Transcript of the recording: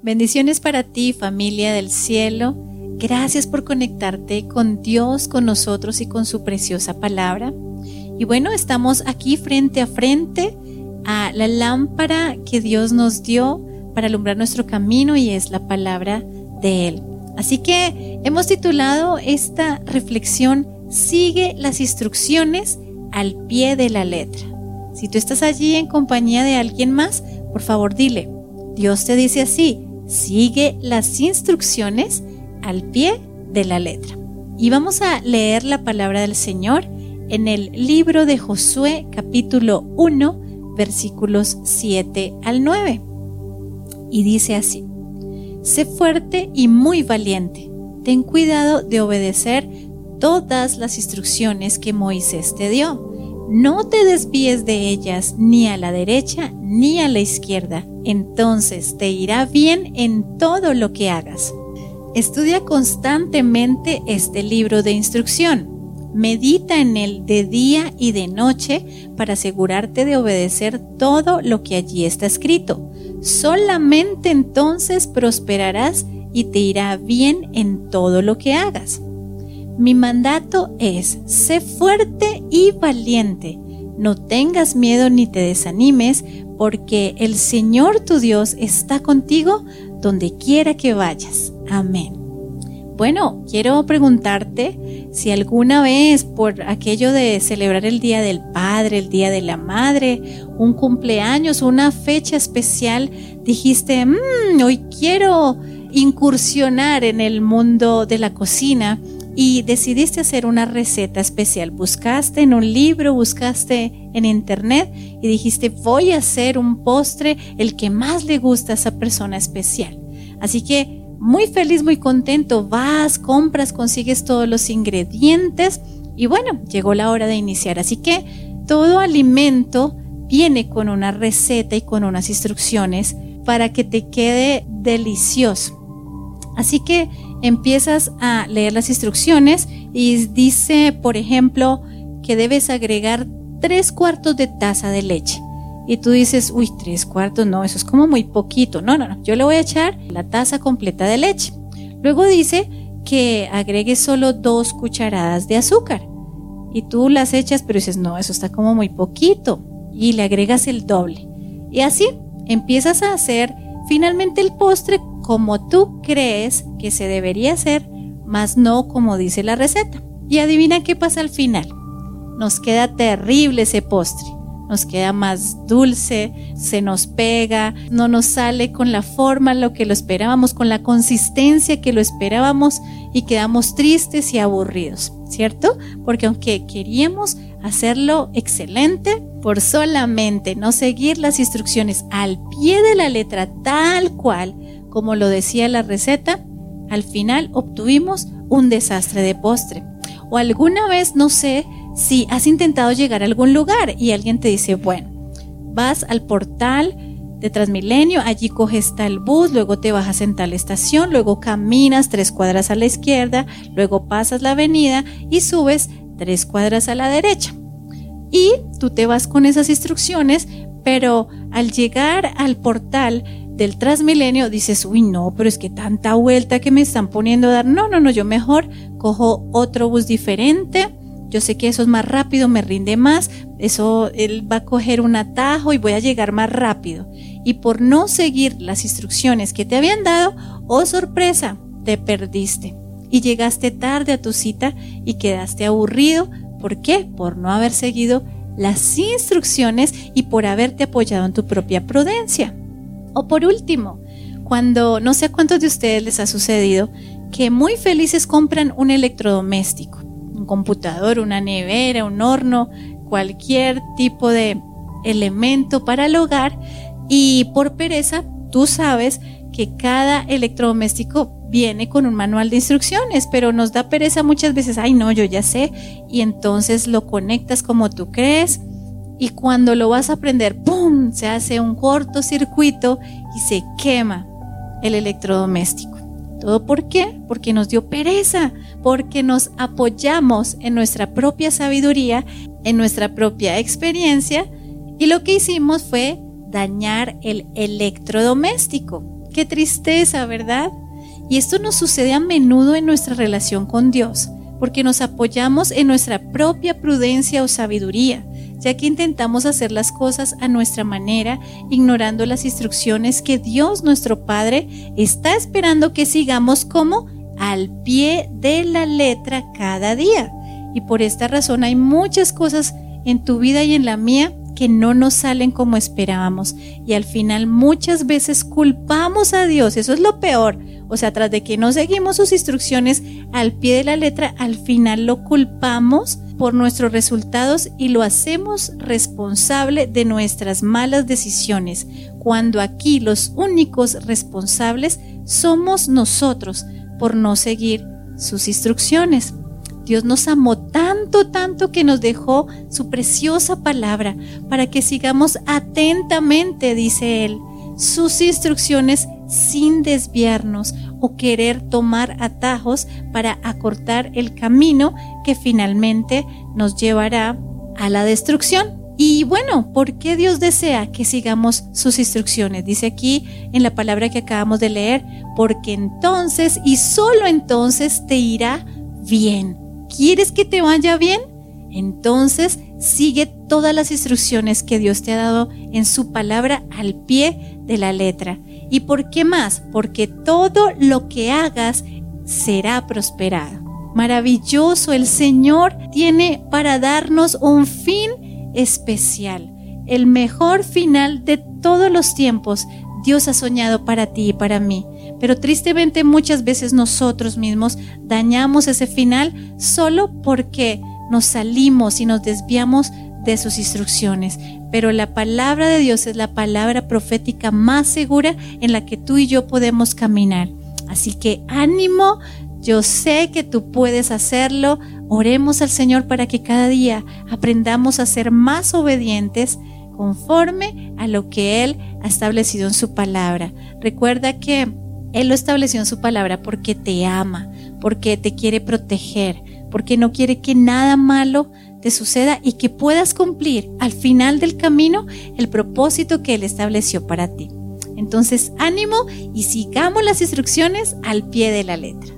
Bendiciones para ti, familia del cielo. Gracias por conectarte con Dios, con nosotros y con su preciosa palabra. Y bueno, estamos aquí frente a frente a la lámpara que Dios nos dio para alumbrar nuestro camino y es la palabra de Él. Así que hemos titulado esta reflexión Sigue las instrucciones al pie de la letra. Si tú estás allí en compañía de alguien más, por favor dile, Dios te dice así, sigue las instrucciones al pie de la letra. Y vamos a leer la palabra del Señor en el libro de Josué capítulo 1 versículos 7 al 9. Y dice así, sé fuerte y muy valiente, ten cuidado de obedecer todas las instrucciones que Moisés te dio. No te desvíes de ellas ni a la derecha ni a la izquierda, entonces te irá bien en todo lo que hagas. Estudia constantemente este libro de instrucción. Medita en él de día y de noche para asegurarte de obedecer todo lo que allí está escrito. Solamente entonces prosperarás y te irá bien en todo lo que hagas. Mi mandato es, sé fuerte y valiente. No tengas miedo ni te desanimes, porque el Señor tu Dios está contigo donde quiera que vayas. Amén. Bueno, quiero preguntarte si alguna vez por aquello de celebrar el Día del Padre, el Día de la Madre, un cumpleaños, una fecha especial, dijiste, mmm, hoy quiero incursionar en el mundo de la cocina y decidiste hacer una receta especial. Buscaste en un libro, buscaste en internet y dijiste, voy a hacer un postre el que más le gusta a esa persona especial. Así que muy feliz, muy contento, vas, compras, consigues todos los ingredientes y bueno, llegó la hora de iniciar. Así que todo alimento viene con una receta y con unas instrucciones para que te quede delicioso. Así que empiezas a leer las instrucciones y dice, por ejemplo, que debes agregar tres cuartos de taza de leche. Y tú dices, uy, tres cuartos, no, eso es como muy poquito. No, no, no, yo le voy a echar la taza completa de leche. Luego dice que agregues solo dos cucharadas de azúcar. Y tú las echas, pero dices, no, eso está como muy poquito. Y le agregas el doble. Y así empiezas a hacer finalmente el postre como tú crees que se debería hacer, más no como dice la receta. Y adivina qué pasa al final. Nos queda terrible ese postre. Nos queda más dulce, se nos pega, no nos sale con la forma, lo que lo esperábamos, con la consistencia que lo esperábamos y quedamos tristes y aburridos, ¿cierto? Porque aunque queríamos hacerlo excelente, por solamente no seguir las instrucciones al pie de la letra tal cual, como lo decía la receta, al final obtuvimos un desastre de postre. O alguna vez, no sé, si has intentado llegar a algún lugar y alguien te dice, bueno, vas al portal de Transmilenio, allí coges tal bus, luego te bajas en tal estación, luego caminas tres cuadras a la izquierda, luego pasas la avenida y subes tres cuadras a la derecha. Y tú te vas con esas instrucciones, pero al llegar al portal del Transmilenio dices, uy, no, pero es que tanta vuelta que me están poniendo a dar. No, no, no, yo mejor cojo otro bus diferente. Yo sé que eso es más rápido, me rinde más. Eso, él va a coger un atajo y voy a llegar más rápido. Y por no seguir las instrucciones que te habían dado, oh sorpresa, te perdiste. Y llegaste tarde a tu cita y quedaste aburrido. ¿Por qué? Por no haber seguido las instrucciones y por haberte apoyado en tu propia prudencia. O por último, cuando no sé a cuántos de ustedes les ha sucedido que muy felices compran un electrodoméstico, un computador, una nevera, un horno, cualquier tipo de elemento para el hogar y por pereza tú sabes que cada electrodoméstico viene con un manual de instrucciones, pero nos da pereza muchas veces, ay no, yo ya sé, y entonces lo conectas como tú crees y cuando lo vas a prender, ¡pum! se hace un cortocircuito y se quema el electrodoméstico. ¿Todo por qué? Porque nos dio pereza, porque nos apoyamos en nuestra propia sabiduría, en nuestra propia experiencia y lo que hicimos fue dañar el electrodoméstico. Qué tristeza, ¿verdad? Y esto nos sucede a menudo en nuestra relación con Dios, porque nos apoyamos en nuestra propia prudencia o sabiduría, ya que intentamos hacer las cosas a nuestra manera, ignorando las instrucciones que Dios nuestro Padre está esperando que sigamos como al pie de la letra cada día. Y por esta razón hay muchas cosas en tu vida y en la mía que no nos salen como esperábamos. Y al final muchas veces culpamos a Dios. Eso es lo peor. O sea, tras de que no seguimos sus instrucciones al pie de la letra, al final lo culpamos por nuestros resultados y lo hacemos responsable de nuestras malas decisiones, cuando aquí los únicos responsables somos nosotros por no seguir sus instrucciones. Dios nos amó tanto, tanto que nos dejó su preciosa palabra para que sigamos atentamente, dice Él, sus instrucciones sin desviarnos o querer tomar atajos para acortar el camino que finalmente nos llevará a la destrucción. Y bueno, ¿por qué Dios desea que sigamos sus instrucciones? Dice aquí en la palabra que acabamos de leer, porque entonces y solo entonces te irá bien. ¿Quieres que te vaya bien? Entonces sigue todas las instrucciones que Dios te ha dado en su palabra al pie de la letra. ¿Y por qué más? Porque todo lo que hagas será prosperado. Maravilloso, el Señor tiene para darnos un fin especial, el mejor final de todos los tiempos. Dios ha soñado para ti y para mí. Pero tristemente muchas veces nosotros mismos dañamos ese final solo porque nos salimos y nos desviamos de sus instrucciones. Pero la palabra de Dios es la palabra profética más segura en la que tú y yo podemos caminar. Así que ánimo, yo sé que tú puedes hacerlo. Oremos al Señor para que cada día aprendamos a ser más obedientes conforme a lo que Él ha establecido en su palabra. Recuerda que él lo estableció en su palabra porque te ama, porque te quiere proteger, porque no quiere que nada malo te suceda y que puedas cumplir al final del camino el propósito que Él estableció para ti. Entonces, ánimo y sigamos las instrucciones al pie de la letra.